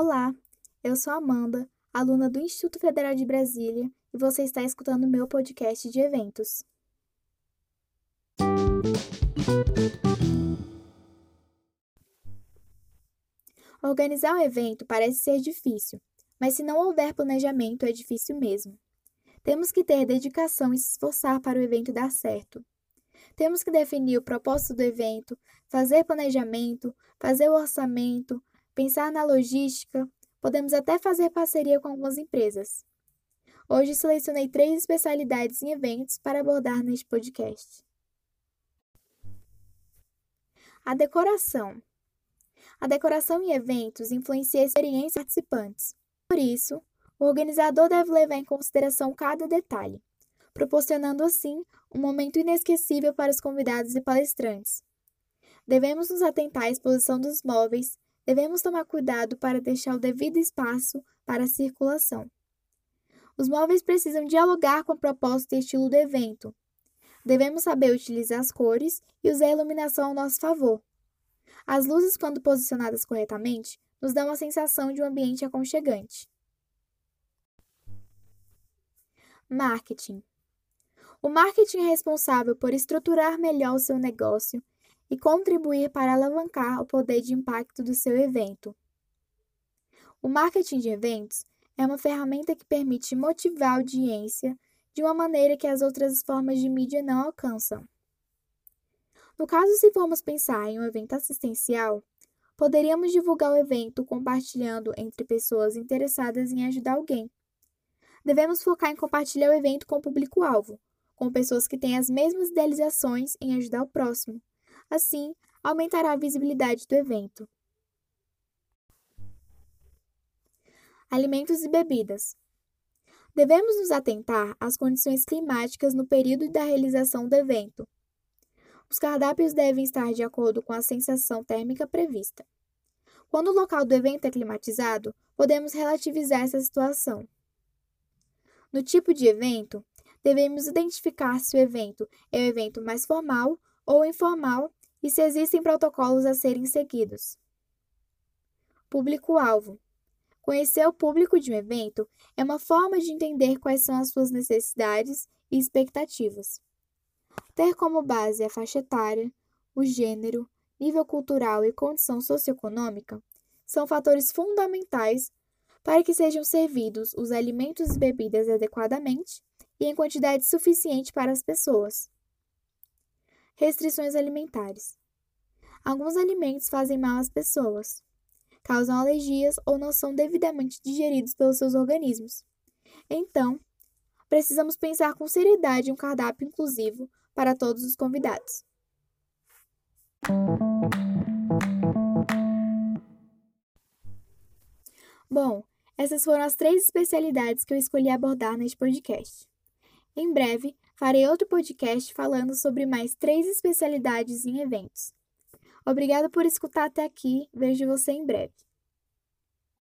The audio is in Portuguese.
Olá, eu sou Amanda, aluna do Instituto Federal de Brasília, e você está escutando meu podcast de eventos. Organizar um evento parece ser difícil, mas se não houver planejamento, é difícil mesmo. Temos que ter dedicação e se esforçar para o evento dar certo. Temos que definir o propósito do evento, fazer planejamento, fazer o orçamento, pensar na logística, podemos até fazer parceria com algumas empresas. Hoje selecionei três especialidades em eventos para abordar neste podcast. A decoração. A decoração em eventos influencia a experiência dos participantes. Por isso, o organizador deve levar em consideração cada detalhe, proporcionando assim um momento inesquecível para os convidados e palestrantes. Devemos nos atentar à exposição dos móveis, devemos tomar cuidado para deixar o devido espaço para a circulação. Os móveis precisam dialogar com o propósito e estilo do evento. Devemos saber utilizar as cores e usar a iluminação ao nosso favor. As luzes, quando posicionadas corretamente, nos dão a sensação de um ambiente aconchegante. Marketing. O marketing é responsável por estruturar melhor o seu negócio e contribuir para alavancar o poder de impacto do seu evento. O marketing de eventos é uma ferramenta que permite motivar a audiência de uma maneira que as outras formas de mídia não alcançam. No caso, se formos pensar em um evento assistencial, poderíamos divulgar o evento compartilhando entre pessoas interessadas em ajudar alguém. Devemos focar em compartilhar o evento com o público-alvo, com pessoas que têm as mesmas idealizações em ajudar o próximo. Assim, aumentará a visibilidade do evento. Alimentos e bebidas. Devemos nos atentar às condições climáticas no período da realização do evento. Os cardápios devem estar de acordo com a sensação térmica prevista. Quando o local do evento é climatizado, podemos relativizar essa situação. No tipo de evento, devemos identificar se o evento é um evento mais formal ou informal e se existem protocolos a serem seguidos. Público-alvo. Conhecer o público de um evento é uma forma de entender quais são as suas necessidades e expectativas. Ter como base a faixa etária, o gênero, nível cultural e condição socioeconômica são fatores fundamentais para que sejam servidos os alimentos e bebidas adequadamente e em quantidade suficiente para as pessoas. Restrições alimentares. Alguns alimentos fazem mal às pessoas, causam alergias ou não são devidamente digeridos pelos seus organismos. Então, precisamos pensar com seriedade em um cardápio inclusivo para todos os convidados. Bom, essas foram as três especialidades que eu escolhi abordar neste podcast. Em breve, farei outro podcast falando sobre mais três especialidades em eventos. Obrigada por escutar até aqui. Vejo você em breve.